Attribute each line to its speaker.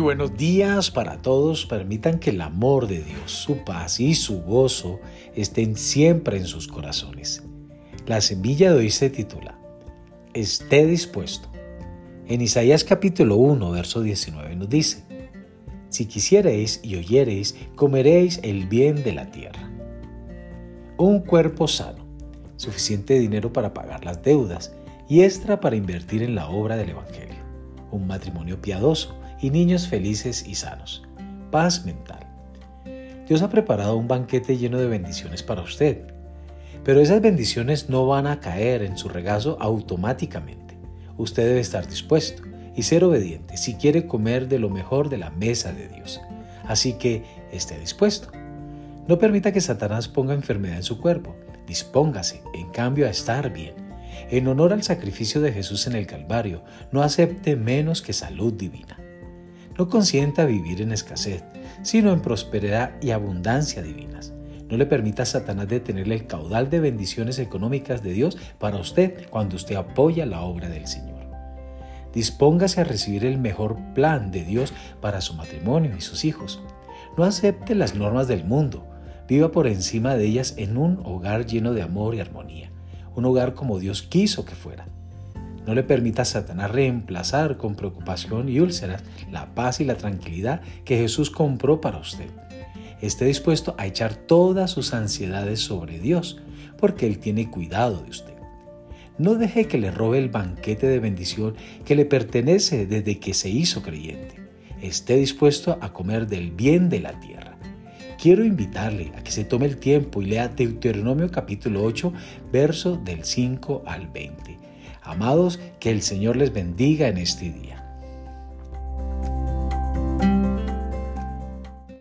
Speaker 1: Buenos días para todos. Permitan que el amor de Dios, su paz y su gozo estén siempre en sus corazones. La semilla de hoy se titula Esté dispuesto. En Isaías capítulo 1, verso 19 nos dice, Si quisiereis y oyereis, comeréis el bien de la tierra. Un cuerpo sano, suficiente dinero para pagar las deudas y extra para invertir en la obra del Evangelio. Un matrimonio piadoso y niños felices y sanos. Paz mental. Dios ha preparado un banquete lleno de bendiciones para usted, pero esas bendiciones no van a caer en su regazo automáticamente. Usted debe estar dispuesto y ser obediente si quiere comer de lo mejor de la mesa de Dios. Así que esté dispuesto. No permita que Satanás ponga enfermedad en su cuerpo. Dispóngase, en cambio, a estar bien. En honor al sacrificio de Jesús en el Calvario, no acepte menos que salud divina. No consienta vivir en escasez, sino en prosperidad y abundancia divinas. No le permita a Satanás detenerle el caudal de bendiciones económicas de Dios para usted cuando usted apoya la obra del Señor. Dispóngase a recibir el mejor plan de Dios para su matrimonio y sus hijos. No acepte las normas del mundo. Viva por encima de ellas en un hogar lleno de amor y armonía. Un hogar como Dios quiso que fuera. No le permita a Satanás reemplazar con preocupación y úlceras la paz y la tranquilidad que Jesús compró para usted. Esté dispuesto a echar todas sus ansiedades sobre Dios, porque Él tiene cuidado de usted. No deje que le robe el banquete de bendición que le pertenece desde que se hizo creyente. Esté dispuesto a comer del bien de la tierra. Quiero invitarle a que se tome el tiempo y lea Deuteronomio capítulo 8, verso del 5 al 20 Amados, que el Señor les bendiga en este día.